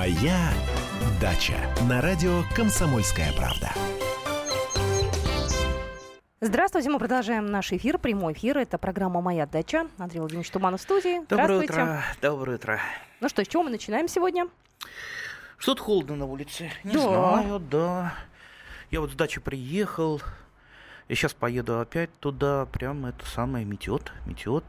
Моя дача на радио Комсомольская правда. Здравствуйте, мы продолжаем наш эфир, прямой эфир. Это программа «Моя дача». Андрей Владимирович Туманов в студии. Доброе утро. Доброе утро. Ну что, с чего мы начинаем сегодня? Что-то холодно на улице. Не Да. знаю, да. Я вот с дачи приехал. Я сейчас поеду опять туда. Прям это самое метет, метет.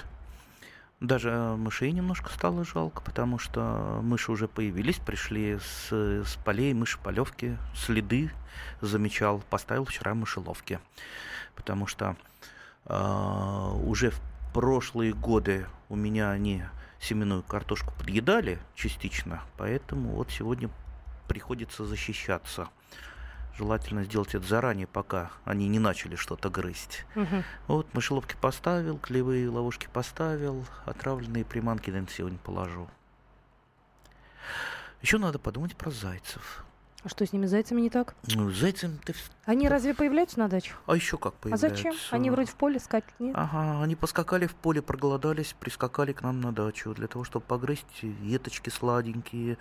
Даже мышей немножко стало жалко, потому что мыши уже появились, пришли с, с полей, мышеполевки, следы замечал, поставил вчера мышеловки. Потому что а, уже в прошлые годы у меня они семенную картошку подъедали частично, поэтому вот сегодня приходится защищаться. Желательно сделать это заранее, пока они не начали что-то грызть. Мгм. Вот мышеловки поставил, клевые ловушки поставил, отравленные приманки, наверное, сегодня положу. Еще надо подумать про зайцев. А что с ними, зайцами, не так? Ну, с зайцем ты... Они разве появляются на даче? А еще как А появляются? зачем? Они вроде в поле скачут, нет? Ага, они поскакали в поле, проголодались, прискакали к нам на дачу для того, чтобы погрызть веточки сладенькие,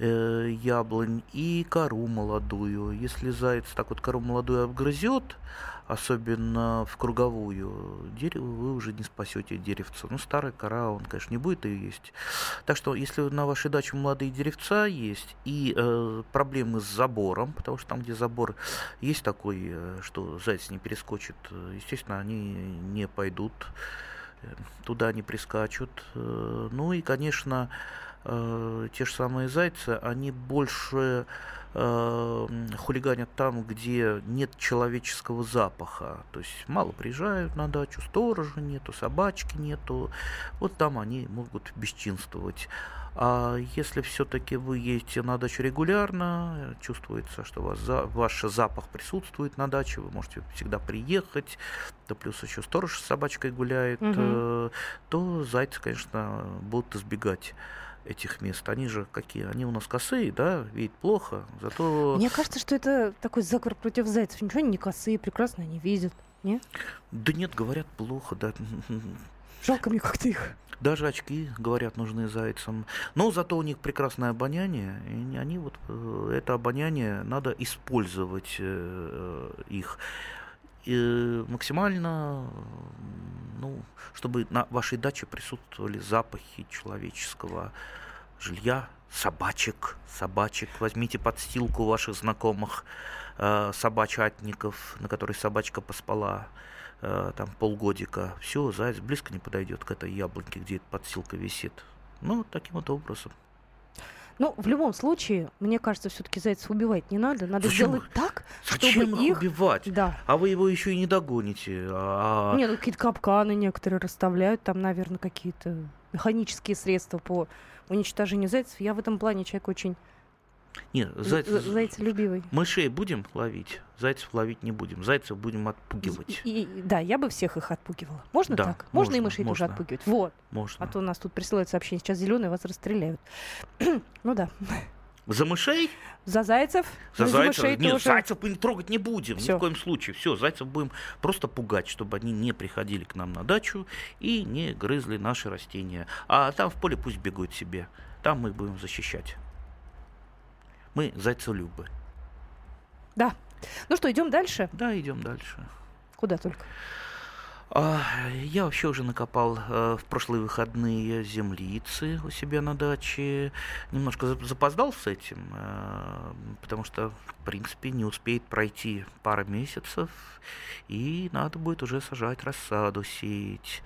э, яблонь и кору молодую. Если заяц так вот кору молодую обгрызет, особенно в круговую, дерево вы уже не спасете деревца. Ну, старая кора, он, конечно, не будет ее есть. Так что, если на вашей даче молодые деревца есть и э, проблемы с забором, потому что там, где забор есть такой, э, что заяц не перескочит, э, естественно, они не пойдут, э, туда не прискачут. Ну и, конечно, те же самые зайцы, они больше хулиганят там, где нет человеческого запаха. То есть мало приезжают на дачу, сторожа нету, собачки нету. Вот там они могут бесчинствовать. А если все-таки вы едете на дачу регулярно, э, чувствуется, что у вас за, ваш запах присутствует на даче, вы можете всегда приехать, да плюс еще сторож с собачкой гуляет, э, то зайцы, конечно, будут избегать этих мест. Они же какие? Они у нас косые, да, видят плохо, зато... Мне кажется, что это такой заговор против зайцев. Ничего они не косые, прекрасно они видят. Не? Да нет, говорят плохо, да. Жалко мне как-то их. Даже очки, говорят, нужны зайцам. Но зато у них прекрасное обоняние, и они- вот э, это обоняние надо использовать э, их И максимально, э, ну, чтобы на вашей даче присутствовали запахи человеческого жилья, собачек, собачек. Возьмите подстилку ваших знакомых э, собачатников, на которой собачка поспала э, там полгодика. Все, заяц близко не подойдет к этой яблоньке, где эта подстилка висит. Ну, таким вот образом. Ну, в любом случае, мне кажется, все-таки зайцев убивать не надо. Надо Зачем сделать так, Зачем чтобы их их... убивать? Да. А вы его еще и не догоните. А- Не, ну какие-то капканы некоторые расставляют, там, наверное, какие-то механические средства по уничтожению зайцев. Я в этом плане человек очень Нет, зайц- з- зайцелюбивый. Мышей будем ловить, зайцев ловить не будем. Зайцев будем отпугивать. И, и- да, я бы всех их отпугивала. Можно Да, так? Можно, и можно, мышей тоже можно. отпугивать. Вот. Можно. А то у нас тут присылают сообщение, сейчас зеленые вас расстреляют. ну да. За мышей? За зайцев, За ну, зайцев? мышей Нет, тоже. зайцев мы трогать не будем. Ни Всё. в коем случае. Все, зайцев будем просто пугать, чтобы они не приходили к нам на дачу и не грызли наши растения. А там в поле пусть бегают себе. Там мы их будем защищать. Мы зайцелюбы. Да. Ну что, идем дальше? Да, идем дальше. Куда только. А, Я вообще уже накопал э, в прошлые выходные землицы у себя на даче. Немножко зап- запоздал с этим, э, потому что, в принципе, не успеет пройти пара месяцев, и надо будет уже сажать рассаду, сеять.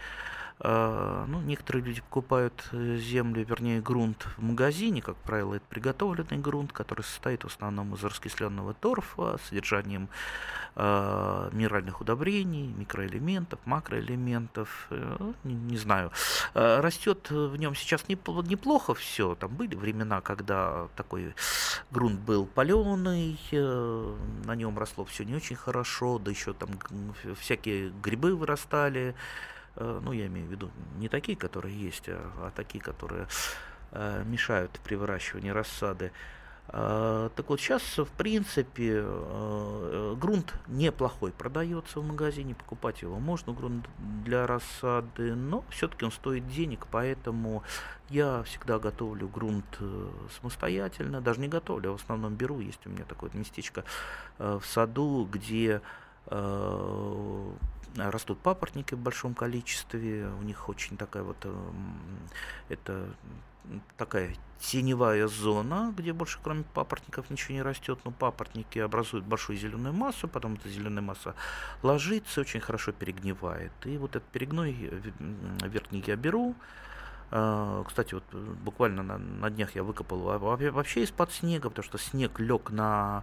А, Ну, некоторые люди покупают э, землю, вернее, грунт в магазине, как правило, это приготовленный грунт, который состоит в основном из раскисленного торфа, с содержанием а, минеральных удобрений, микроэлементов, макроэлементов, э, не, не знаю. А, Растет в нем сейчас непл- неплохо все. Там были времена, когда такой грунт был паленый, э, на нем росло все не очень хорошо, да еще там всякие грибы вырастали. Э, Ну, я имею в виду не такие, которые есть, а, а такие, которые э, мешают при выращивании рассады. А, так вот, сейчас, в принципе, грунт неплохой продается в магазине, покупать его можно, грунт для рассады, но все-таки он стоит денег, поэтому я всегда готовлю грунт самостоятельно, даже не готовлю, а в основном беру, есть у меня такое местечко в саду, где растут папоротники в большом количестве, у них очень такая вот, это такая теневая зона, где больше кроме папоротников ничего не растет, но папоротники образуют большую зеленую массу, потом эта зеленая масса ложится, очень хорошо перегнивает. И вот этот перегной верхний я беру, а, кстати, вот буквально на, на днях я выкопал вообще из-под снега, потому что снег лег на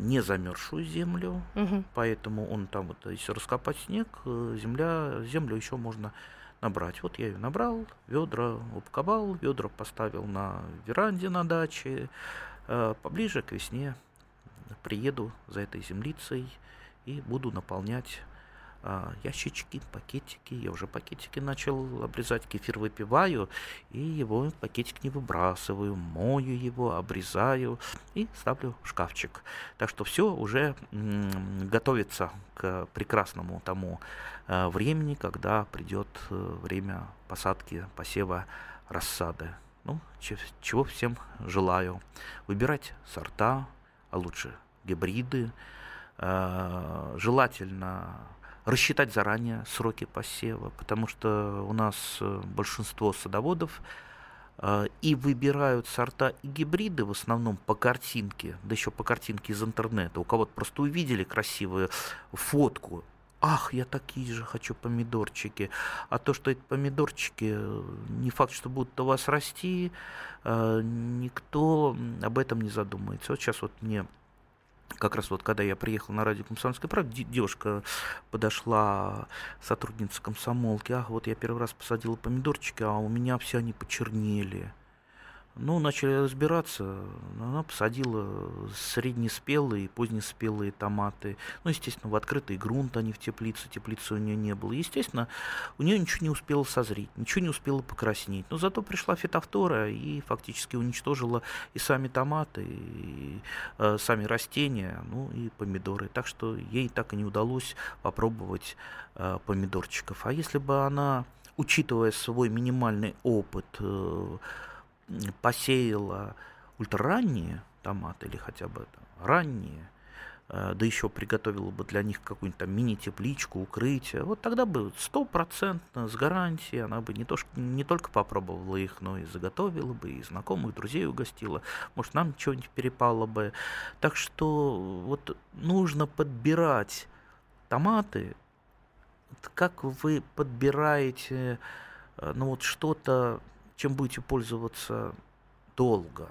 не замерзшую землю, угу. поэтому он там вот, если раскопать снег, э, земля, землю еще можно набрать. Вот я ее набрал, ведра упаковал, ведра поставил на веранде на даче. Э, поближе к весне приеду за этой землицей и буду наполнять а, ящички, пакетики. Я уже пакетики начал обрезать, кефир выпиваю, и его пакетик не выбрасываю, мою его, обрезаю и ставлю в шкафчик. Так что все уже готовится к прекрасному тому э, времени, когда придет э, время посадки, посева рассады. Ну, чего всем желаю. Выбирать сорта, а лучше гибриды. Э, желательно рассчитать заранее сроки посева, потому что у нас э, большинство садоводов э, и выбирают сорта и гибриды в основном по картинке, да еще по картинке из интернета. У кого-то просто увидели красивую фотку, ах, я такие же хочу помидорчики. А то, что эти помидорчики э, не факт, что будут у вас расти, никто об этом не задумается. Вот сейчас вот мне как раз вот когда я приехал на радио «Комсомольская правда», девушка подошла, сотрудница комсомолки, ах, вот я первый раз посадила помидорчики, а у меня все они почернели. Ну, начали разбираться. Она посадила среднеспелые и позднеспелые томаты. Ну, естественно, в открытый грунт, а не в теплицу. Теплицы у нее не было. Естественно, у нее ничего не успело созреть, ничего не успело покраснеть. Но зато пришла фитофтора и фактически уничтожила и сами томаты, и э, сами растения, ну и помидоры. Так что ей так и не удалось попробовать э, помидорчиков. А если бы она, учитывая свой минимальный опыт, э, посеяла ультраранние томаты или хотя бы там, ранние, э, да еще приготовила бы для них какую-нибудь там мини-тепличку, укрытие, вот тогда бы стопроцентно с гарантией она бы не, то, не только попробовала их, но и заготовила бы, и знакомых, друзей угостила. Может, нам что-нибудь перепало бы. Так что вот нужно подбирать томаты, как вы подбираете э, ну вот что-то чем будете пользоваться долго.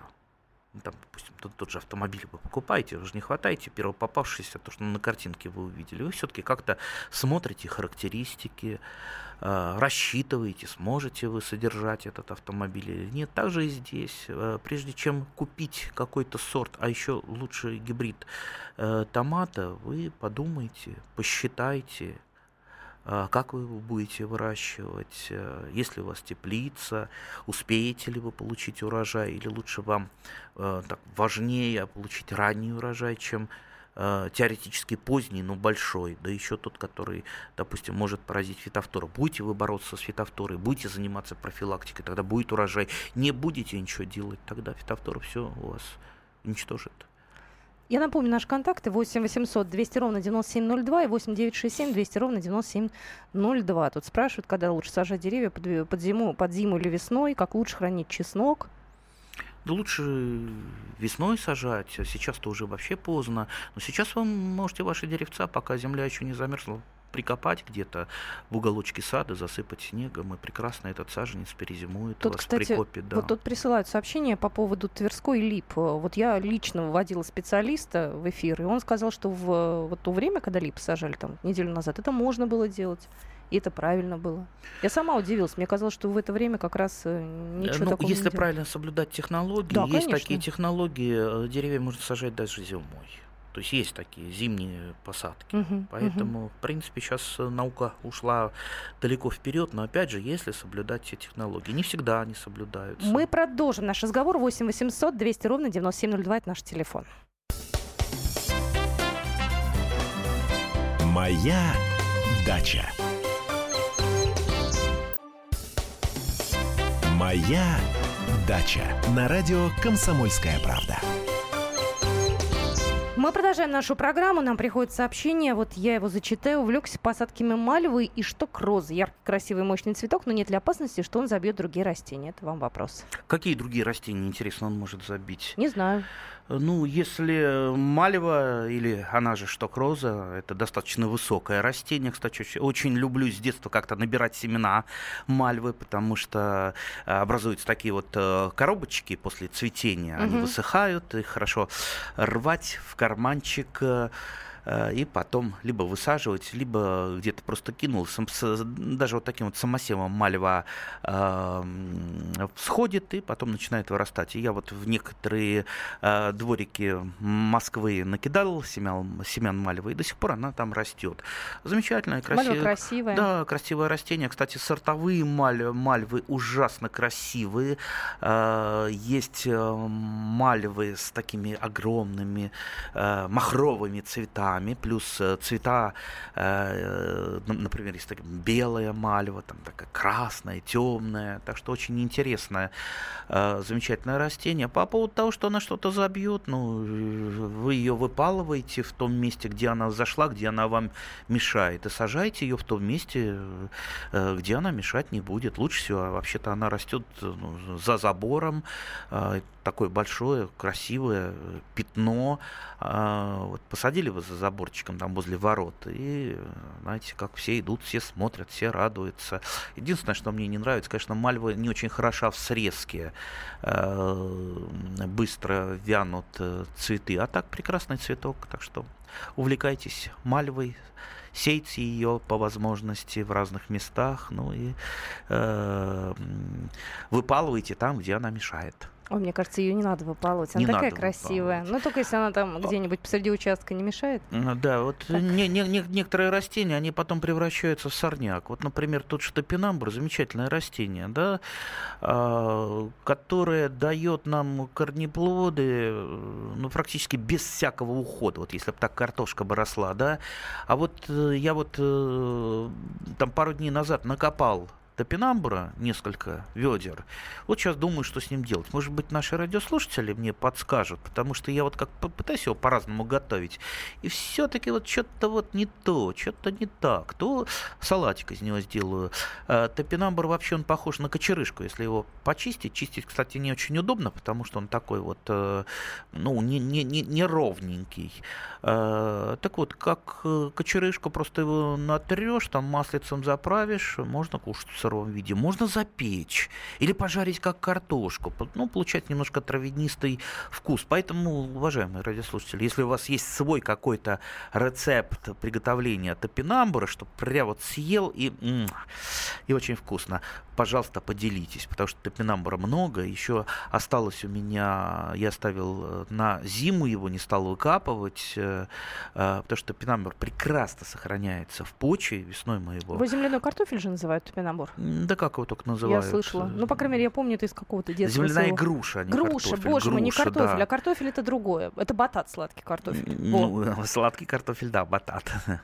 Ну, там, допустим, тот, тот же автомобиль вы покупаете, вы же не хватаете первого попавшегося, то, что на картинке вы увидели. Вы все-таки как-то смотрите характеристики, э, рассчитываете, сможете вы содержать этот автомобиль или нет. Также и здесь, э, прежде чем купить какой-то сорт, а еще лучше гибрид э, томата, вы подумайте, посчитайте, как вы будете выращивать, э, если у вас теплица, успеете ли вы получить урожай, или лучше вам э, так, важнее получить ранний урожай, чем э, теоретически поздний, но большой, да еще тот, который, допустим, может поразить фитофтора. Будете вы бороться с фитофторой, будете заниматься профилактикой, тогда будет урожай. Не будете ничего делать, тогда фитофтора все у вас уничтожит. Я напомню, наши контакты 8 800 200 ровно 9702 и 8 967 200 ровно 9702. Тут спрашивают, когда лучше сажать деревья под, под, зиму, под зиму или весной, как лучше хранить чеснок. Да лучше весной сажать, сейчас-то уже вообще поздно. Но сейчас вы можете ваши деревца, пока земля еще не замерзла, прикопать где-то в уголочке сада, засыпать снегом, и прекрасно этот саженец перезимует тут, вас кстати, прикопе. Да. Вот тут присылают сообщение по поводу Тверской лип. Вот я лично вводила специалиста в эфир, и он сказал, что в вот то время, когда лип сажали там неделю назад, это можно было делать. И это правильно было. Я сама удивилась. Мне казалось, что в это время как раз э, ничего ну, такого если не правильно соблюдать технологии, да, есть конечно. такие технологии, э, деревья можно сажать даже зимой. То есть есть такие зимние посадки. Угу, Поэтому, угу. в принципе, сейчас наука ушла далеко вперед, но опять же, если соблюдать все технологии. Не всегда они соблюдаются. Мы продолжим наш разговор. 8 800 200 ровно 9702 это наш телефон. Моя дача. Моя дача на радио Комсомольская правда. Мы продолжаем нашу программу. Нам приходит сообщение, вот я его зачитаю. Увлекся посадками мальвы и что розы. Яркий, красивый, мощный цветок, но нет ли опасности, что он забьет другие растения? Это вам вопрос. Какие другие растения, интересно, он может забить? Не знаю. Ну, если мальва или она же шток-роза, это достаточно высокое растение. Кстати, очень люблю с детства как-то набирать семена мальвы, потому что э, образуются такие вот э, коробочки после цветения. Они угу. высыхают, их хорошо рвать в карманчик Э, и потом либо высаживать, либо где-то просто кинул. Даже вот таким вот самосевом мальва э, всходит и потом начинает вырастать. И я вот в некоторые э, дворики Москвы накидал семян, семян мальвы, и до сих пор она там растет. Замечательная, красивая. красивая. Да, красивое растение. Кстати, сортовые маль, мальвы ужасно красивые. Есть мальвы с такими огромными махровыми цветами цветами, плюс э, цвета, э, например, есть такая белая мальва, там такая красная, темная, так что очень интересное, э, замечательное растение. По поводу того, что она что-то забьет, ну, вы ее выпалываете в том месте, где она зашла, где она вам мешает, и сажаете ее в том месте, где она мешать не будет. Лучше всего, вообще-то она растет ну, за забором, такое большое, красивое пятно. Вот посадили вы за заборчиком там возле ворот. И, знаете, как все идут, все смотрят, все радуются. Единственное, что мне не нравится, конечно, мальва не очень хороша в срезке. Э, быстро вянут э, цветы. А так прекрасный цветок. Так что увлекайтесь мальвой, сейте ее по возможности в разных местах, ну и э, выпалывайте там, где она мешает. Ой, мне кажется, ее не надо выпалывать. Она не такая красивая. Выпалывать. Ну, только если она там где-нибудь посреди участка не мешает. Ну, да, вот не, не, не, некоторые растения, они потом превращаются в сорняк. Вот, например, тот же топинамбур, замечательное растение, да, а, которое дает нам корнеплоды, ну, практически без всякого ухода. Вот если бы так картошка бы росла, да. А вот э, я вот э, там пару дней назад накопал топинамбура, несколько ведер. Вот сейчас думаю, что с ним делать. Может быть, наши радиослушатели мне подскажут, потому что я вот как пытаюсь его по-разному готовить, и все-таки вот что-то вот не то, что-то не так. То салатик из него сделаю. А, топинамбур вообще он похож на кочерышку, если его почистить. Чистить, кстати, не очень удобно, потому что он такой вот, э, ну, не, не, не, не ровненький. А, так вот, как э, кочерышку, просто его натрешь, там маслицем заправишь, можно кушать сыром виде. Можно запечь или пожарить как картошку. Ну, получать немножко травянистый вкус. Поэтому, уважаемые радиослушатели, если у вас есть свой какой-то рецепт приготовления топинамбура, что прям вот съел и, и очень вкусно, пожалуйста, поделитесь, потому что топинамбура много. Еще осталось у меня, я оставил э, на зиму его, не стал выкапывать, э, э, потому что топинамбур прекрасно сохраняется в почве. Весной мы его... Вы земляной картофель же называют топинамбур? Да как его только называют? Я слышала. Ну, по крайней мере, я помню это из какого-то детства. Земляная своего. груша, а не Груша, картофель. боже груша, мой, не картофель, да. а картофель это другое. Это батат, сладкий картофель. Ну, О. сладкий картофель, да, батат.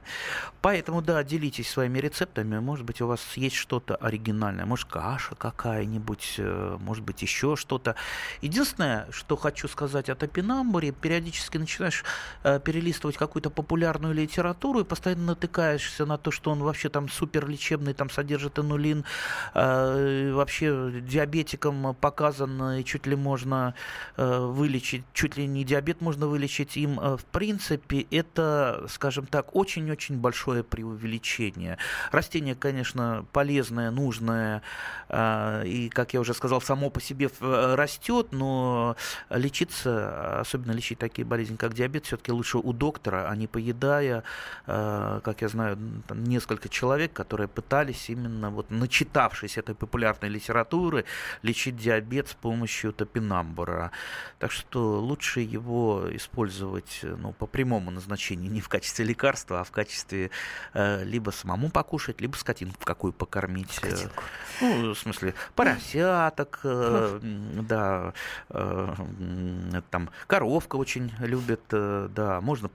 Поэтому, да, делитесь своими рецептами. Может быть, у вас есть что-то оригинальное. Может, каша какая-нибудь, э, может быть, еще что-то. Единственное, что хочу сказать о топинамбуре, периодически начинаешь э, перелистывать какую-то популярную литературу и постоянно натыкаешься на то, что он вообще там супер лечебный, там содержит инулин, э, вообще диабетикам показан, и чуть ли можно вылечить, чуть ли не диабет можно вылечить им. В принципе, это, скажем так, очень-очень большое преувеличение. Растение, конечно, полезное, нужное, и, как я уже сказал, само по себе э, растет, но лечиться, особенно лечить такие болезни, как диабет, все-таки лучше у доктора, а не поедая, как я знаю, несколько человек, которые пытались именно вот начитавшись этой популярной литературы, лечить диабет с помощью топинамбура. Так что лучше его использовать ну, по прямому назначению, не в качестве лекарства, а в качестве э, либо самому покушать, либо скотинку какую покормить. Скотинку. Ну, в смысле, поросяток, э, да, э, там коровка очень любит, э, да, можно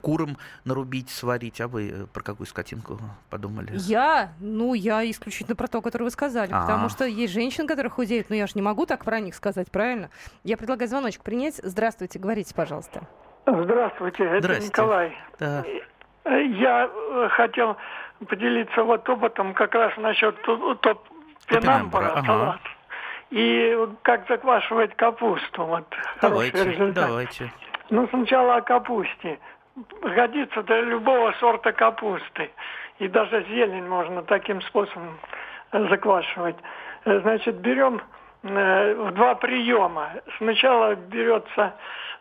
курам нарубить, сварить. А вы э, про какую скотинку подумали? Я? Ну, я исключительно про то, которое вы сказали. А-а-а. Потому что есть женщины, которые худеют, но я же не могу так про них сказать, правильно? Я предлагаю звоночек принять. Здравствуйте, говорите, пожалуйста. Здравствуйте, это Здравствуйте. Николай. Да. Я э, хотел поделиться вот опытом как раз насчет топ пенамбура, ага. салат. И как заквашивать капусту. Вот, давайте, давайте. Ну, сначала о капусте. Годится для любого сорта капусты. И даже зелень можно таким способом заквашивать. Значит, берем э, в два приема. Сначала берется,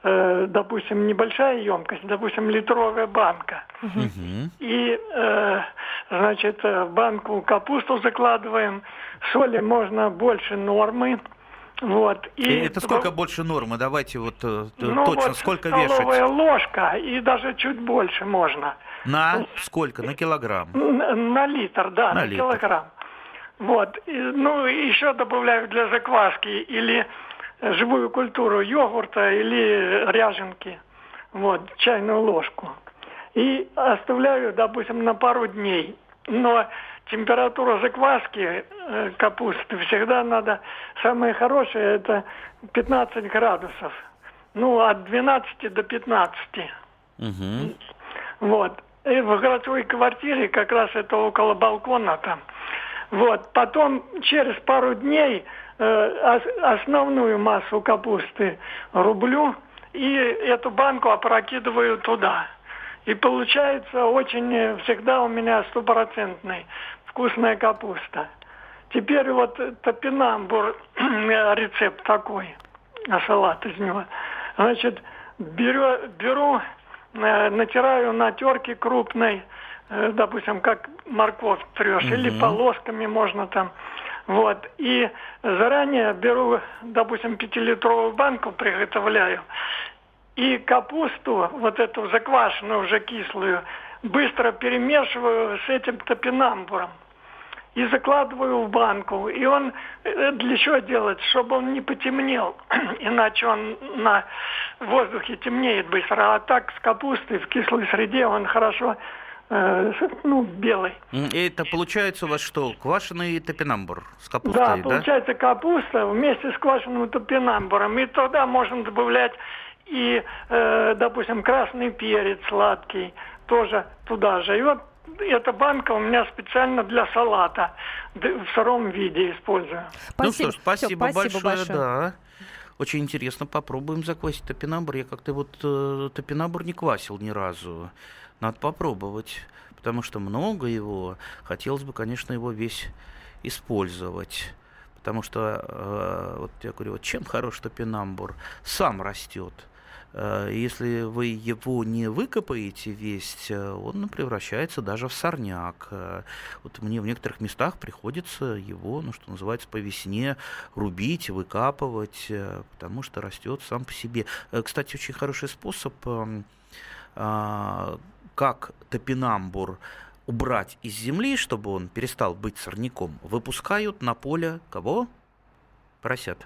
э, допустим, небольшая емкость, допустим, литровая банка. Угу. И, э, значит, в банку капусту закладываем. Соли можно больше нормы. Вот. И это сколько больше нормы? Давайте вот э, ну, точно вот сколько вешать? ложка и даже чуть больше можно. На сколько? На килограмм? На, на литр, да, на, на литр. килограмм. Вот. И, ну, еще добавляю для закваски или живую культуру йогурта или ряженки. Вот, чайную ложку. И оставляю, допустим, на пару дней. Но температура закваски э, капусты всегда надо, самое хорошее это 15 градусов. Ну, от 12 до 15. Угу. Вот. И в городской квартире как раз это около балкона там. Вот. Потом через пару дней э, основную массу капусты рублю и эту банку опрокидываю туда. И получается очень э, всегда у меня стопроцентный вкусная капуста. Теперь вот топинамбур, рецепт такой, салат из него. Значит, беру, беру э, натираю на терке крупной, э, допустим, как морковь трешь, угу. или полосками можно там. Вот. И заранее беру, допустим, пятилитровую банку приготовляю и капусту, вот эту заквашенную уже кислую, быстро перемешиваю с этим топинамбуром и закладываю в банку. И он э, для чего делать? Чтобы он не потемнел, иначе он на воздухе темнеет быстро. А так с капустой в кислой среде он хорошо э, ну, белый. И это получается у вас что, квашеный топинамбур с капустой, да? Да, получается капуста вместе с квашеным топинамбуром. И тогда можно добавлять и, э, допустим, красный перец сладкий тоже туда же. И вот эта банка у меня специально для салата в сыром виде использую. Спасибо. Ну что ж, спасибо, Все, спасибо большое, большое. Да. Очень интересно, попробуем заквасить топинамбур. Я как-то вот э, топинамбур не квасил ни разу. Надо попробовать, потому что много его. Хотелось бы, конечно, его весь использовать потому что, э, вот я говорю, вот чем хорош топинамбур? Сам растет. Э, если вы его не выкопаете весь, э, он превращается даже в сорняк. Э, вот мне в некоторых местах приходится его, ну что называется, по весне рубить, выкапывать, потому что растет сам по себе. Кстати, очень хороший способ, эм, а, как топинамбур убрать из земли, чтобы он перестал быть сорняком, выпускают на поле кого? Поросят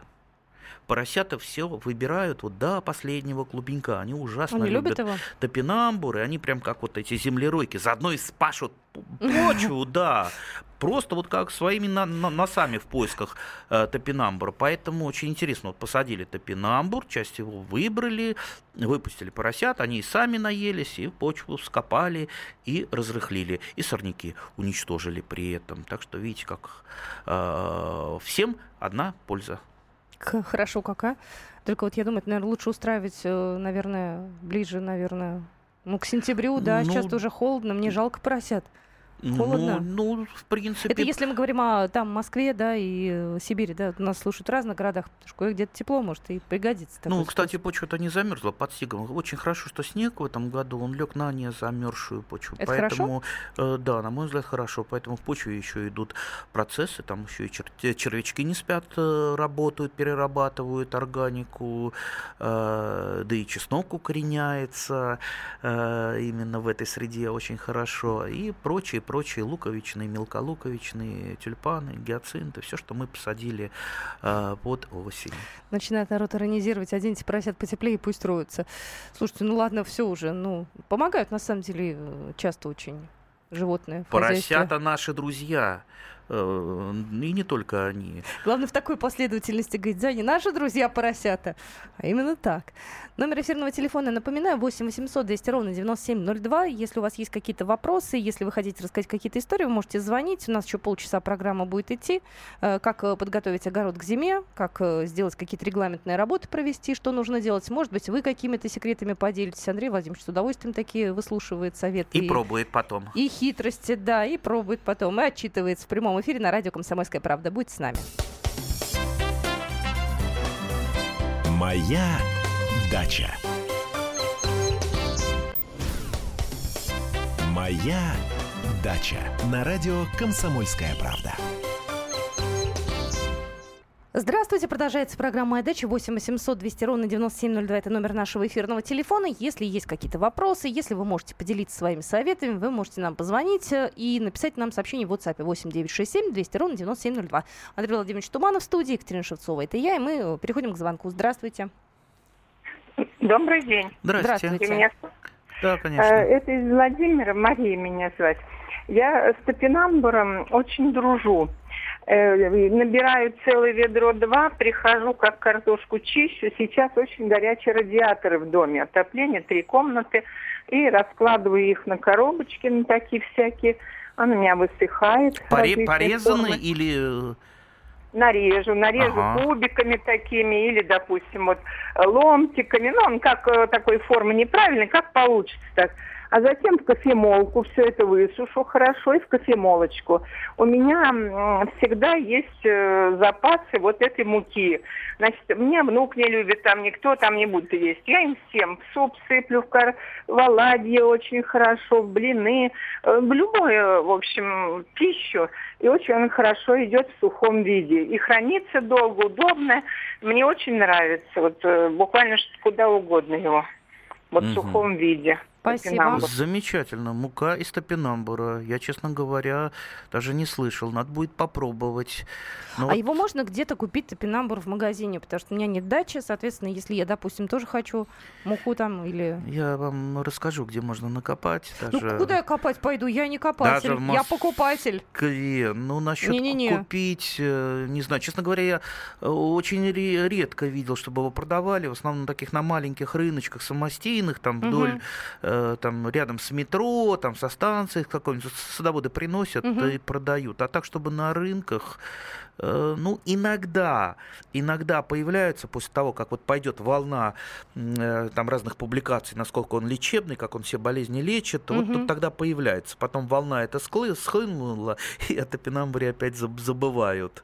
поросята все выбирают вот до последнего клубенька. Они ужасно они любят, любят его? топинамбуры. Они прям как вот эти землеройки. Заодно и спашут почву, да. Просто вот как своими на, на, носами в поисках э, топинамбура. Поэтому очень интересно. Вот посадили топинамбур, часть его выбрали, выпустили поросят, они и сами наелись, и почву скопали, и разрыхлили. И сорняки уничтожили при этом. Так что видите, как э, всем одна польза хорошо какая. Только вот я думаю, это, наверное, лучше устраивать, э, наверное, ближе, наверное, ну, к сентябрю, да, ну, сейчас тоже холодно, мне жалко поросят. Холодно? Ну, ну, в принципе... Это если мы говорим о там Москве, да, и э, Сибири, да, нас слушают в разных городах, потому что где-то тепло может и пригодится. Ну, кстати, почва-то не замерзла под снегом. Очень хорошо, что снег в этом году, он лег на не замерзшую почву. Это Поэтому, хорошо? Э, да, на мой взгляд, хорошо. Поэтому в почве еще идут процессы, там еще и чер- червячки не спят, э, работают, перерабатывают органику, э, да и чеснок укореняется э, именно в этой среде очень хорошо. И прочие прочие луковичные, мелколуковичные, тюльпаны, гиацинты, все, что мы посадили э, под осень. Начинает народ иронизировать, оденьте поросят потеплее, пусть роются. Слушайте, ну ладно, все уже, ну, помогают на самом деле э, часто очень животные. Поросята наши друзья. Э, и не только они. Главное в такой последовательности говорить, да, не наши друзья поросята, а именно так. Номер эфирного телефона, напоминаю, 8 800 200 ровно 9702. Если у вас есть какие-то вопросы, если вы хотите рассказать какие-то истории, вы можете звонить. У нас еще полчаса программа будет идти. Э, как э, подготовить огород к зиме, как сделать какие-то регламентные работы провести, что нужно делать. Может быть, вы какими-то секретами поделитесь. Андрей Владимирович с удовольствием такие выслушивает советы. И, и пробует потом. И хитрости, да, и пробует потом. И отчитывается в прямом эфире на радио «Комсомольская правда». Будьте с нами. Моя дача. Моя дача. На радио «Комсомольская правда». Здравствуйте, продолжается программа «Моя дача» 8 800 200 ровно 9702. Это номер нашего эфирного телефона. Если есть какие-то вопросы, если вы можете поделиться своими советами, вы можете нам позвонить э, и написать нам сообщение в WhatsApp 8 967 200 ровно 9702. Андрей Владимирович Туманов в студии, Екатерина Шевцова, это я, и мы э, переходим к звонку. Здравствуйте. Добрый день. Здравствуйте. Здравствуйте. Меня... Да, конечно. Э, Это из Владимира, Мария меня звать. Я с топинамбуром очень дружу. Э, Набираю целое ведро два, прихожу, как картошку чищу. Сейчас очень горячие радиаторы в доме. Отопление, три комнаты. И раскладываю их на коробочки, на такие всякие. Он у меня высыхает. Поре- порезаны формы. или... э, нарежу, нарежу Ага. кубиками такими или, допустим, вот ломтиками, ну, он как э, такой формы неправильной, как получится так. А затем в кофемолку все это высушу хорошо и в кофемолочку. У меня всегда есть э, запасы вот этой муки. Значит, мне внук не любит, там никто там не будет есть. Я им всем в суп сыплю, в, кар... в оладьи очень хорошо, в блины, э, в любую, в общем, пищу. И очень он хорошо идет в сухом виде. И хранится долго, удобно. Мне очень нравится. Вот э, буквально куда угодно его. Вот Мгм. в сухом виде. Спасибо. Замечательно. Мука из топинамбура. Я, честно говоря, даже не слышал. Надо будет попробовать. Но А вот его можно где-то купить топинамбур в магазине, потому что у меня нет дачи, соответственно, если я, допустим, тоже хочу муку там или... Я вам расскажу, где можно накопать. Даже... Ну куда я копать пойду? Я не копатель, Даже в я покупатель. Москве. Ну, насчет Не-не-не. купить, э, не знаю. Честно говоря, я э, очень ре- редко видел, чтобы его продавали. В основном таких на маленьких рыночках самостийных, там вдоль, Мгм. Э, там рядом с метро, там со станцией какой-нибудь садоводы приносят Мгм. и продают. А так, чтобы на рынках, ну, иногда, иногда появляются после того, как вот пойдет волна э, там разных публикаций, насколько он лечебный, как он все болезни лечит, вот Мгм. тут тогда появляется. Потом волна эта склы- схлынула, и о топинамбуре опять заб- забывают.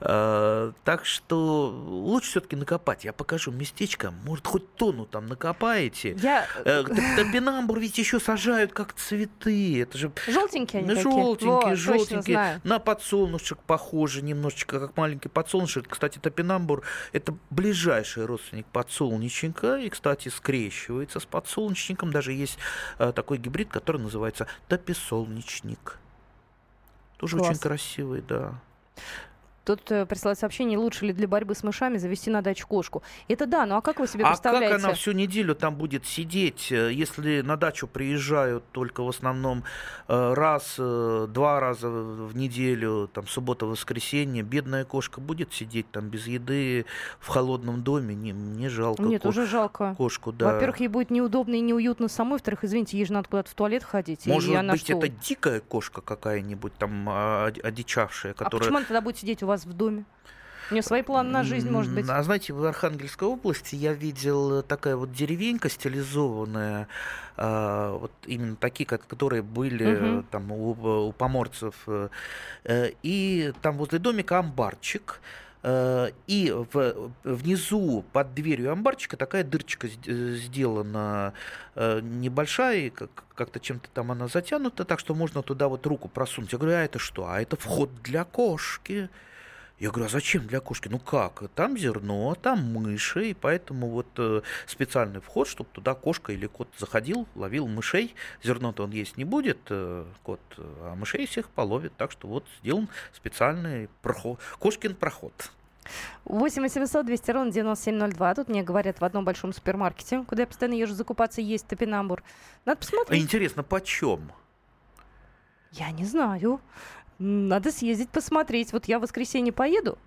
Э, Так что лучше все-таки накопать. Я покажу местечко, может, хоть тонну там накопаете. Я... Э, топ- Топинамбур ведь еще сажают как цветы. Это же Желтенькие они ну, такие. желтенькие, Вот, желтенькие. На подсолнушек похоже немножечко, как маленький подсолнушек. Кстати, топинамбур – это ближайший родственник подсолнечника. И, кстати, скрещивается с подсолнечником. Даже есть э, такой гибрид, который называется тописолнечник. Тоже очень Класс. красивый, да. Тут э, присылают сообщение, лучше ли для борьбы с мышами завести на дачу кошку. Это да, ну а как вы себе А представляете? как она всю неделю там будет сидеть, э, если на дачу приезжают только в основном э, раз, два раза в неделю, там суббота, воскресенье, бедная кошка будет сидеть там без еды в холодном доме, не, мне жалко Нет, ко- уже жалко. кошку, да. Во-первых, ей будет неудобно и неуютно самой. Во-вторых, извините, ей же надо куда-то в туалет ходить. Может быть, что? это дикая кошка какая-нибудь там а, оди- одичавшая, А которая... почему она тогда будет сидеть у вас в доме? У нее свои планы на жизнь, может быть. А знаете, в Архангельской области я видел такая вот деревенька стилизованная, а, вот именно такие, которые были угу. там у, у поморцев. Э, и там возле домика амбарчик. Э, и в, внизу под дверью амбарчика такая дырочка сделана небольшая, как-то чем-то там она затянута, так что можно туда вот руку просунуть. Я говорю, а это что? А это вход для кошки. Я говорю, а зачем для кошки? Ну как? Там зерно, там мыши, и поэтому вот э, специальный вход, чтобы туда кошка или кот заходил, ловил мышей. Зерно-то он есть не будет, э, кот, а мышей всех половит. Так что вот сделан специальный проход, кошкин проход. 8 800 200 ровно 9702. Тут мне говорят, в одном большом супермаркете, куда я постоянно езжу закупаться, есть топинамбур. Надо посмотреть. Интересно, почем? Я не знаю. Надо съездить посмотреть. Вот я в воскресенье поеду,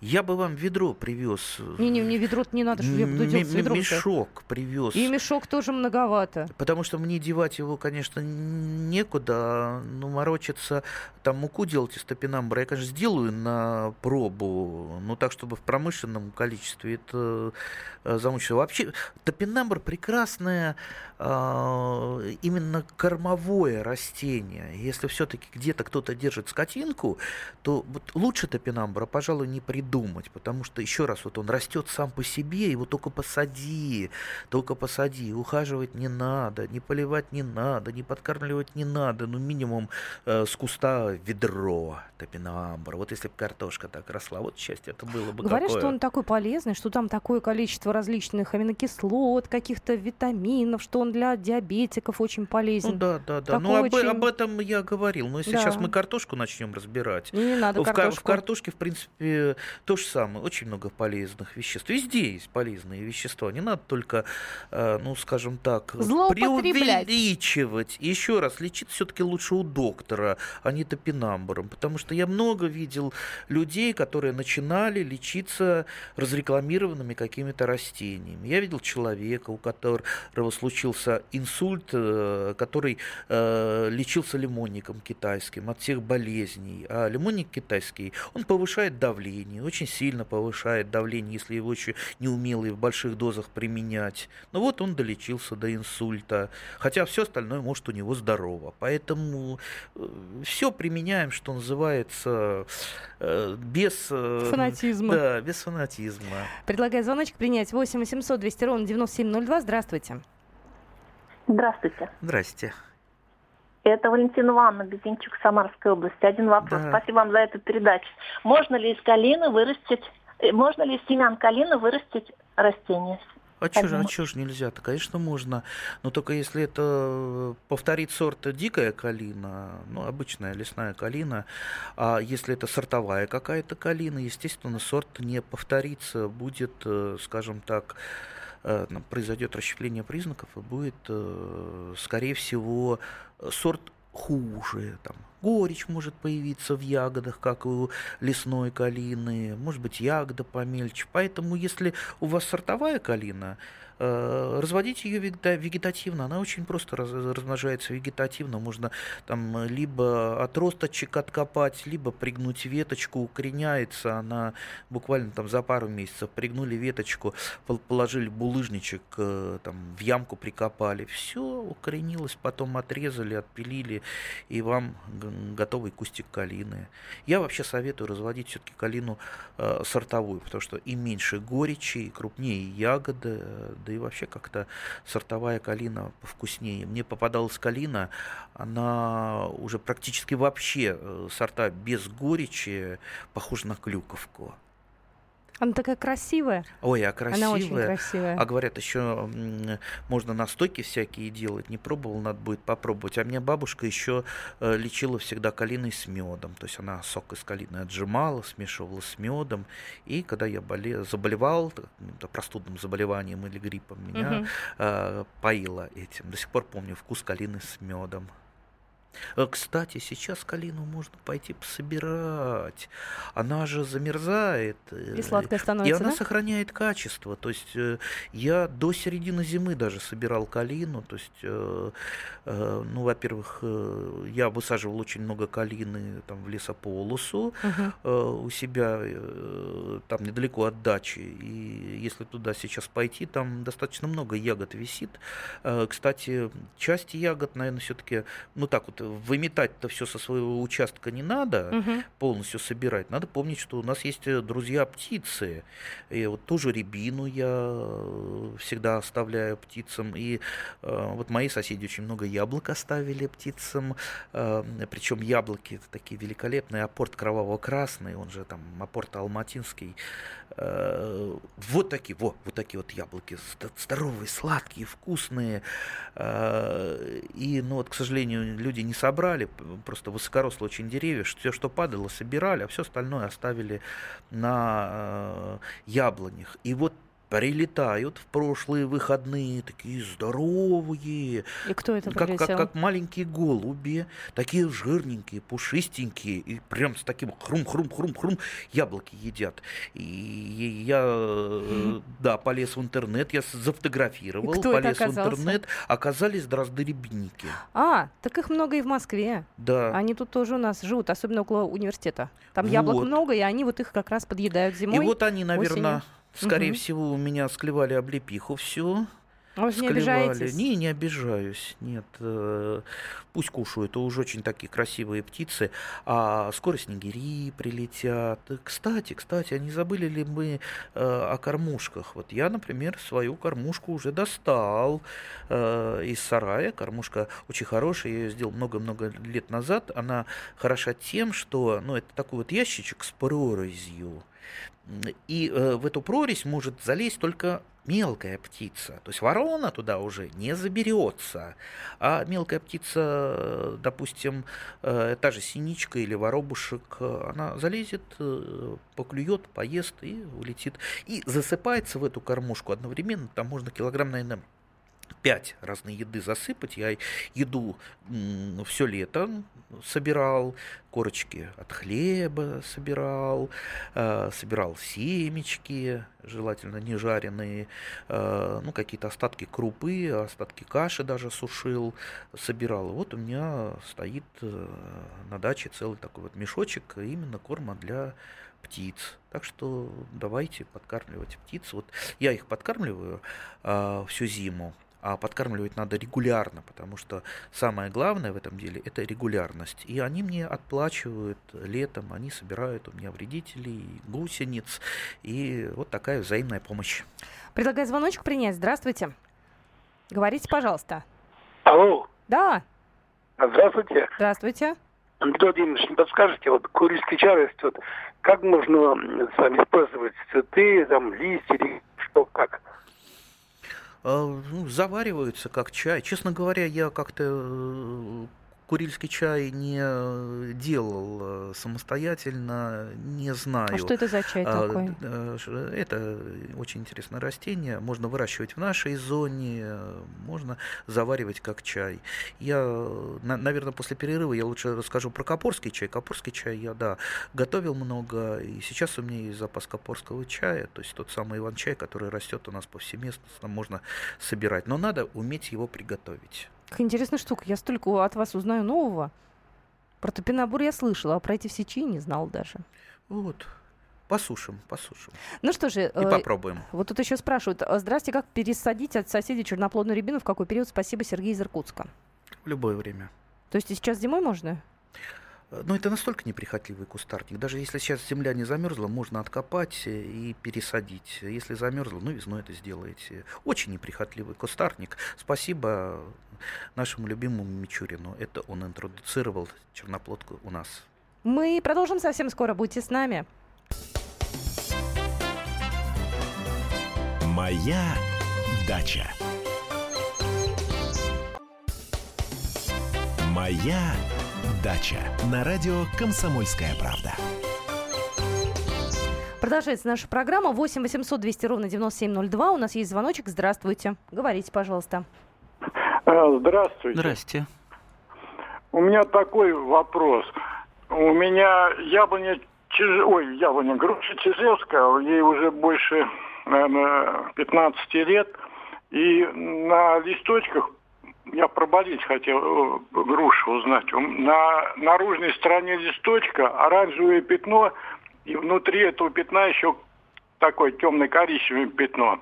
я бы вам ведро привез. Не-не, мне ведро не надо, что я буду делать с ведром. Мешок привез. И мешок тоже многовато. Потому что мне девать его, конечно, некуда. Ну, морочиться, там муку делать из топинамбра я, конечно, сделаю на пробу. Но так, чтобы в промышленном количестве это э, замучило. Вообще, топинамбр прекрасное а, именно кормовое растение. Если все-таки где-то кто-то держит скотинку, то вот лучше топинамбра, пожалуй, не придумать, потому что, еще раз, вот он растет сам по себе, его только посади, только посади, ухаживать не надо, не поливать не надо, не подкармливать не надо, ну, минимум э, с куста ведро топинамбра. Вот если бы картошка так росла, вот счастье это было бы Говорят, какое. что он такой полезный, что там такое количество различных аминокислот, каких-то витаминов, что он для диабетиков очень полезен. Ну да, да, да. Ну об, очень... об этом я говорил. Но если да. сейчас мы картошку начнем разбирать, не надо в, картошку. в картошке, в принципе, то же самое, очень много полезных веществ. Везде есть полезные вещества. Не надо только, э, ну, скажем так, преувеличивать. Еще раз, лечиться все-таки лучше у доктора, а не топинамбуром. Потому что я много видел людей, которые начинали лечиться разрекламированными какими-то растениями. Я видел человека, у которого случился инсульт, э, который э, лечился лимонником китайским от всех болезней. А лимонник китайский, он повышает давление давление, очень сильно повышает давление, если его еще не умело и в больших дозах применять. Но вот он долечился до инсульта, хотя все остальное может у него здорово. Поэтому э, все применяем, что называется, э, без... Э, фанатизма. Да, без фанатизма. Предлагаю звоночек принять 8 800 200 ровно 9702. Здравствуйте. Здравствуйте. Здрасте. Это Валентина Ивановна Безенчук, Самарской области. Один вопрос. Да. Спасибо вам за эту передачу. Можно ли из калины вырастить, э, можно ли из семян калины вырастить растение? А что же, а чё ж нельзя-то? Конечно, можно. Но только если это э, повторить сорт дикая калина, ну, обычная лесная калина, а если это сортовая какая-то калина, естественно, сорт не повторится, будет, э, скажем так, Э, произойдет расщепление признаков и будет, скорее всего, сорт хуже. Там, горечь может появиться в ягодах, как у лесной калины, может быть, ягода помельче. Поэтому, если у вас сортовая калина, разводить ее вегетативно, она очень просто размножается вегетативно. Можно там либо отросточек откопать, либо пригнуть веточку, укореняется она буквально там за пару месяцев. Пригнули веточку, положили булыжничек, э, там в ямку прикопали, все укоренилось, потом отрезали, отпилили, и вам готовый кустик калины. Я вообще советую разводить все-таки калину э, сортовую, потому что и меньше горечи, и крупнее ягоды, да и вообще как-то сортовая калина вкуснее. Мне попадалась калина, она уже практически вообще э, сорта без горечи, похожа на клюковку. Она такая красивая. Ой, а красивая. Она очень красивая. А говорят, еще можно настойки всякие делать. Не пробовал, надо будет попробовать. А меня бабушка еще э, лечила всегда калиной с медом. То есть она сок из калины отжимала, смешивала с медом. И когда я болел, заболевал простудным заболеванием или гриппом, меня угу. поила этим. До сих пор помню вкус калины с медом. Э, кстати, сейчас калину можно пойти пособирать. Она же замерзает. Э, и сладкая становится, И она да? сохраняет качество. То есть э, я до середины зимы даже собирал калину. То есть, ну, во-первых, я высаживал очень много калины там в лесополосу угу. у себя там недалеко от дачи. И если туда сейчас пойти, там достаточно много ягод висит. Кстати, часть ягод, наверное, все-таки, ну так вот, выметать это все со своего участка не надо, угу. полностью собирать. Надо помнить, что у нас есть э, друзья птицы. И вот тоже рябину я э, всегда оставляю птицам. И э, вот мои соседи очень много яблок оставили птицам. Э, причем яблоки это такие великолепные. Апорт кроваво-красный, он же там апорт алматинский. Э, вот такие, вот, вот такие вот яблоки. Здоровые, сладкие, вкусные. Э, и, ну вот, к сожалению, люди не собрали, просто высокорослые очень деревья, все, что падало, собирали, а все остальное оставили на э, яблонях. И вот прилетают в прошлые выходные, такие здоровые. И кто это как, как, как маленькие голуби, такие жирненькие, пушистенькие, и прям с таким хрум-хрум-хрум-хрум яблоки едят. И я, mm. да, полез в интернет, я зафотографировал, кто полез в интернет, оказались дрозды-рябинники. А, так их много и в Москве. Да. Они тут тоже у нас живут, особенно около университета. Там вот. яблок много, и они вот их как раз подъедают зимой. И вот они, наверное, осенью Скорее угу. всего, у меня склевали облепиху всю. А вы не обижаетесь? Не, не обижаюсь. Нет, э, пусть кушают. Это уже очень такие красивые птицы. А скоро снегири прилетят. Кстати, кстати, а не забыли ли мы э, о кормушках? Вот я, например, свою кормушку уже достал э, из сарая. Кормушка очень хорошая. Я ее сделал много-много лет назад. Она хороша тем, что ну, это такой вот ящичек с прорезью. И э, в эту прорезь может залезть только мелкая птица. То есть ворона туда уже не заберется. А мелкая птица, допустим, э, та же синичка или воробушек, она залезет, э, поклюет, поест и улетит. И засыпается в эту кормушку одновременно. Там можно килограмм, наверное, пять разной еды засыпать. Я еду все лето собирал, корочки от хлеба собирал, э, собирал семечки, желательно не жареные, э, ну, какие-то остатки крупы, остатки каши даже сушил, собирал. вот у меня стоит э, на даче целый такой вот мешочек именно корма для птиц. Так что давайте подкармливать птиц. Вот я их подкармливаю всю зиму а подкармливать надо регулярно, потому что самое главное в этом деле это регулярность. И они мне отплачивают летом, они собирают у меня вредителей, гусениц, и вот такая взаимная помощь. Предлагаю звоночек принять. Здравствуйте. Говорите, пожалуйста. Алло. Да. Здравствуйте. Здравствуйте. Антон Владимирович, не подскажете, вот курильский чай растет, как можно с вами использовать цветы, там, листья, что, как? А, ну, завариваются как чай. Честно говоря, я как-то э, Курильский чай не э, делал э, самостоятельно, не знаю. А что это за чай а, такой? Это очень интересное растение. Можно выращивать в нашей зоне, можно заваривать как чай. Я, наверное, после перерыва я лучше расскажу про капорский чай. Капорский чай я, да, готовил много, и сейчас у меня есть запас капорского чая, то есть тот самый иван-чай, который растет у нас повсеместно, можно собирать. Но надо уметь его приготовить. Какая интересная штука. Я столько от вас узнаю нового. Про топинобур я слышала, а про эти все чаи не знал даже. Вот. Посушим, посушим. Ну что же. И э, попробуем. Вот тут еще спрашивают. «А, здрасте, как пересадить от соседей черноплодную рябину? В какой период? Спасибо, Сергей из Иркутска. В любое время. То есть и сейчас зимой можно? Но это настолько неприхотливый кустарник. Даже если сейчас земля не замерзла, можно откопать и пересадить. Если замерзла, ну весной это сделаете. Очень неприхотливый кустарник. Спасибо нашему любимому Мичурину. Это он интродуцировал черноплодку у нас. Мы продолжим совсем скоро. Будьте с нами. Моя дача. Моя дача на радио Комсомольская правда. Продолжается наша программа 8 800 200 ровно 9702. У нас есть звоночек. Здравствуйте. Говорите, пожалуйста. А, здравствуйте. Здрасте. У меня такой вопрос. У меня яблоня, чиж... ой, яблоня, груша Чижевская, ей уже больше, наверное, 15 лет. И на листочках я проболеть хотел э, грушу узнать. На наружной стороне листочка оранжевое пятно, и внутри этого пятна еще такое темно-коричневое пятно.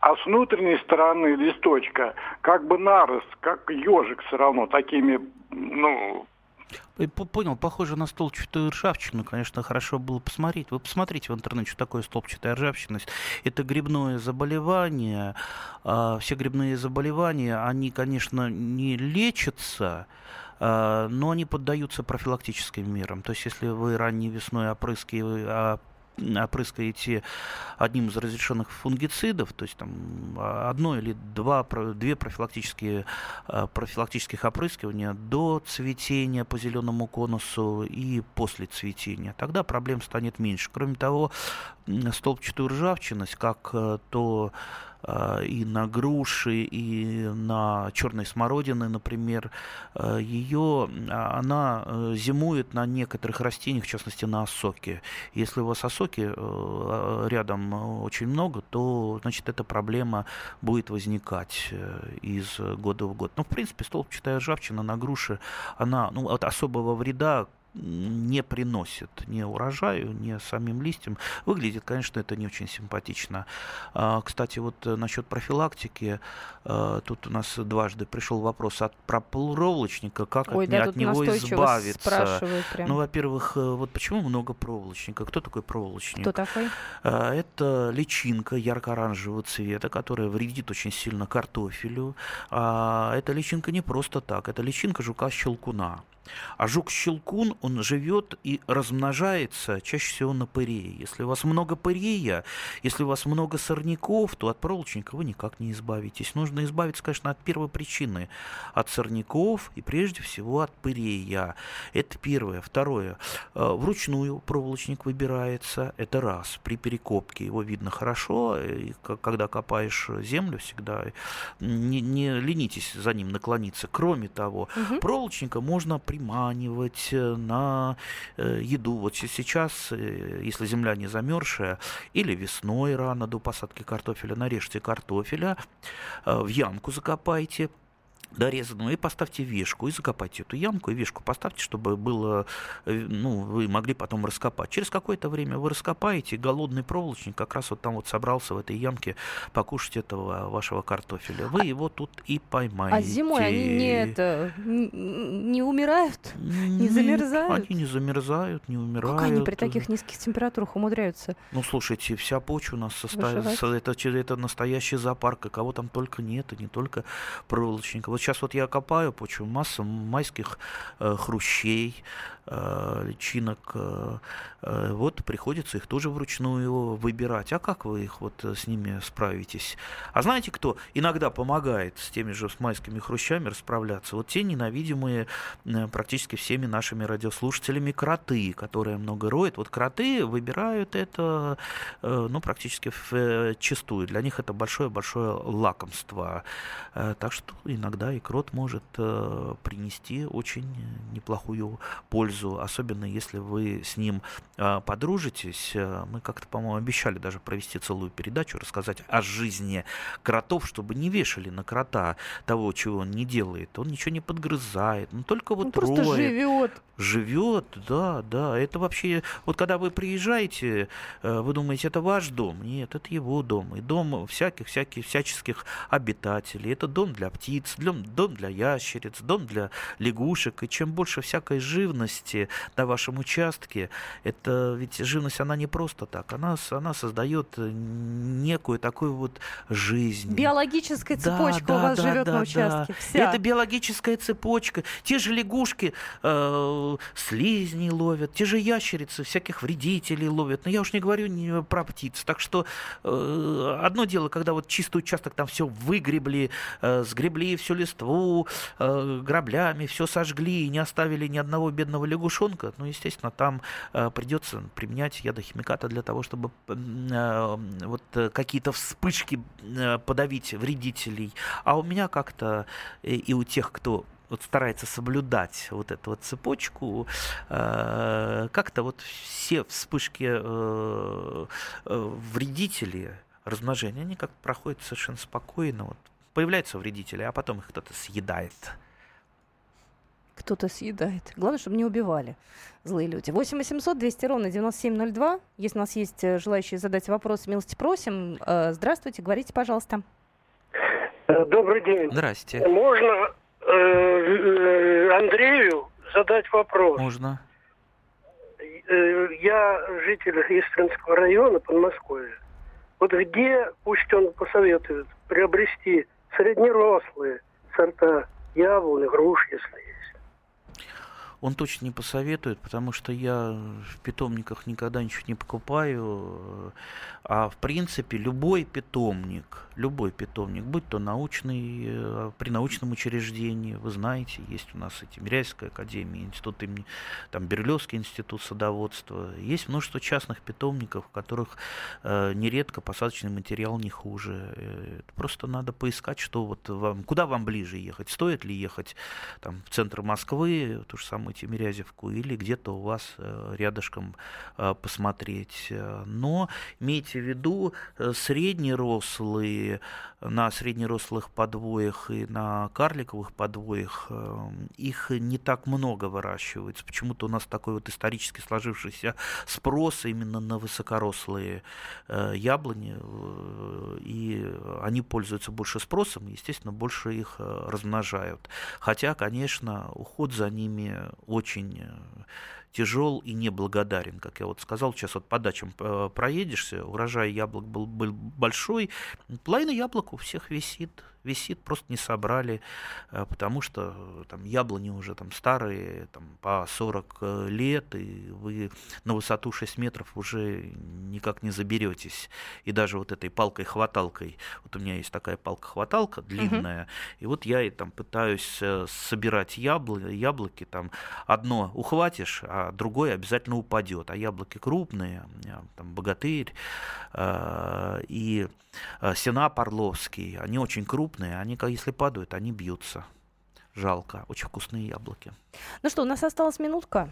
А с внутренней стороны листочка как бы нарост, как ежик все равно, такими, ну, Понял, похоже на столбчатую ржавчину, конечно, хорошо было посмотреть. Вы посмотрите в интернете, что такое столбчатая ржавчина. Это грибное заболевание. А, все грибные заболевания, они, конечно, не лечатся, а, но они поддаются профилактическим мерам. То есть, если вы ранней весной опрыскиваете опрыскаете одним из разрешенных фунгицидов, то есть там одно или два, две профилактические, а, профилактических опрыскивания до цветения по зеленому конусу и после цветения, тогда проблем станет меньше. Кроме того, столбчатую ржавчинность, как э, то и на груши, и на черной смородины, например, э, ее, а, она э, зимует на некоторых растениях, в частности на осоке. Если у вас осоки рядом очень много, то, значит, эта проблема будет возникать из года в год. Но, в принципе, столбчатая ржавчина на груши, она ну, от особого вреда не приносит ни урожаю, ни самим листьям. Выглядит, конечно, это не очень симпатично. А, кстати, вот э, насчет профилактики, э, тут у нас дважды пришел вопрос от про проволочника, как Ой, от, да, от него избавиться. Ну, во-первых, э, вот почему много проволочника? Кто такой проволочник? Кто такой? Это личинка ярко-оранжевого цвета, которая вредит очень сильно картофелю. А эта личинка не просто так, это личинка жука-щелкуна. А жук-щелкун, он живет и размножается чаще всего на пырее. Если у вас много пырея, если у вас много сорняков, то от проволочника вы никак не избавитесь. Нужно избавиться, конечно, от первой причины. От сорняков и прежде всего от пырея. Это первое. Второе. Э, вручную проволочник выбирается. Это раз. При перекопке его видно хорошо. И когда копаешь землю, всегда не, не ленитесь за ним наклониться. Кроме того, угу. проволочника можно при приманивать э, на э, еду. Вот сейчас, э, если земля не замерзшая, или весной рано до посадки картофеля, нарежьте картофеля, в ямку закопайте, дорезанную, и поставьте вешку, и закопайте эту ямку, и вешку поставьте, чтобы было, э, ну, вы могли потом раскопать. Через какое-то время вы раскопаете, голодный проволочник как раз вот там вот собрался в этой ямке покушать этого вашего картофеля. Вы а, его тут и поймаете. А зимой они не, это, не умирают, не замерзают? Они не замерзают, не умирают. Как они при таких низких температурах умудряются? Ну, слушайте, вся почва у нас состоит, это, это настоящий зоопарк, и кого там только нет, и не только проволочников. Вот сейчас вот я копаю почву, масса майских э, хрущей, э, личинок. Э, э, вот приходится их тоже вручную выбирать. А как вы их вот с ними справитесь? А знаете, кто иногда помогает с теми же с майскими хрущами расправляться? Вот те ненавидимые э, практически всеми нашими радиослушателями кроты, которые много роют. Вот кроты выбирают это ну, практически в, э, чистую. Для них это большое-большое лакомство. Так что иногда да, и крот может э, принести очень неплохую пользу, особенно если вы с ним э, подружитесь. Мы как-то, по-моему, обещали даже провести целую передачу, рассказать о жизни кротов, чтобы не вешали на крота того, чего он не делает. Он ничего не подгрызает, он только вот он просто роет. живет. Живет, да, да. Это вообще, вот когда вы приезжаете, э, вы думаете, это ваш дом? Нет, это его дом. И дом всяких-всяких всяческих обитателей. Это дом для птиц, для дом, дом для ящериц, дом для лягушек. И чем больше всякой живности на вашем участке, это ведь живность, она не просто так. Она, она создает некую такую вот жизнь. Биологическая цепочка да, у вас да, живет да, на участке. Да. Вся. Это биологическая цепочка. Те же лягушки э, слизни ловят, те же ящерицы всяких вредителей ловят. Но я уж не говорю не про птиц. Так что э, одно дело, когда вот чистый участок там все выгребли, э, сгребли все листву э, граблями, все сожгли и не оставили ни одного бедного лягушонка, ну, естественно, там э, придется применять ядохимикаты для того, чтобы э, вот э, какие-то вспышки э, подавить вредителей. А у меня как-то и, и у тех, кто вот старается соблюдать вот эту вот цепочку, э, как-то вот все вспышки э, э, вредителей размножения, они как проходят совершенно спокойно. Вот появляются вредители, а потом их кто-то съедает. Кто-то съедает. Главное, чтобы не убивали злые люди. 8 800 200 ровно 9702. Если у нас есть э, желающие задать вопрос, милости просим. Э, здравствуйте, говорите, пожалуйста. Э, добрый день. Здрасте. Можно Андрею задать вопрос? Можно. Я житель Истринского района Подмосковья. Вот где, пусть он посоветует, приобрести среднерослые сорта яблони, груш, если он точно не посоветует, потому что я в питомниках никогда ничего не покупаю. А в принципе любой питомник, любой питомник, будь то научный, э, при научном учреждении, вы знаете, есть у нас и Тимиряйская академия, институт имени, там Берлевский институт садоводства, есть множество частных питомников, в которых э, нередко посадочный материал не хуже. Э, просто надо поискать, что вот вам, куда вам ближе ехать, стоит ли ехать там в центр Москвы, ту же самую Тимирязевку, или где-то у вас э, рядышком э, посмотреть. Но имейте в виду, э, среднерослые, на среднерослых подвоях и на карликовых подвоях их не так много выращивается. Почему-то у нас такой вот исторически сложившийся спрос именно на высокорослые яблони, и они пользуются больше спросом, естественно, больше их размножают. Хотя, конечно, уход за ними очень э, тяжел и неблагодарен, как я вот сказал, сейчас вот по дачам э, проедешься, урожай яблок был, был большой, половина яблок у всех висит, висит, просто не собрали, э, потому что э, там яблони уже там старые, там по 40 э, лет, и вы на высоту 6 метров уже никак не заберетесь. И даже вот этой палкой-хваталкой, вот у меня есть такая палка-хваталка длинная, угу. и вот я и там пытаюсь собирать яблоки, яблоки, там одно ухватишь, а другое обязательно упадет. А яблоки крупные, там богатырь и сена Парловский, они очень крупные, крупные, они, если падают, они бьются. Жалко. Очень вкусные яблоки. Ну что, у нас осталась минутка.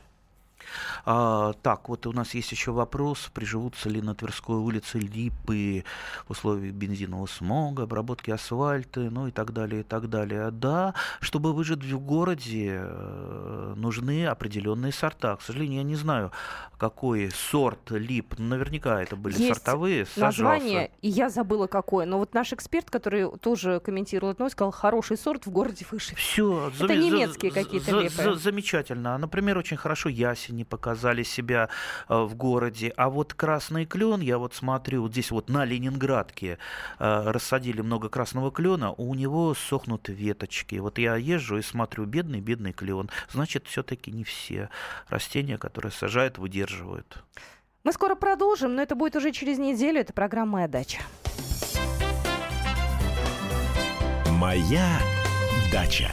А, так, вот у нас есть еще вопрос, приживутся ли на Тверской улице липы в условиях бензинового смога, обработки асфальта, ну и так далее, и так далее. Да, чтобы выжить в городе, э, нужны определенные сорта. К сожалению, я не знаю, какой сорт лип. Наверняка это были есть сортовые. Название, и я забыла какое. Но вот наш эксперт, который тоже комментировал это, сказал, хороший сорт в городе выше. Все. Это зам... немецкие какие-то липы. Замечательно. Например, очень хорошо ясень не показали себя э, в городе. А вот красный клен, я вот смотрю, вот здесь вот на Ленинградке э, рассадили много красного клена, у него сохнут веточки. Вот я езжу и смотрю, бедный, бедный клен. Значит, все-таки не все растения, которые сажают, выдерживают. Мы скоро продолжим, но это будет уже через неделю. Это программа «Моя дача». «Моя дача».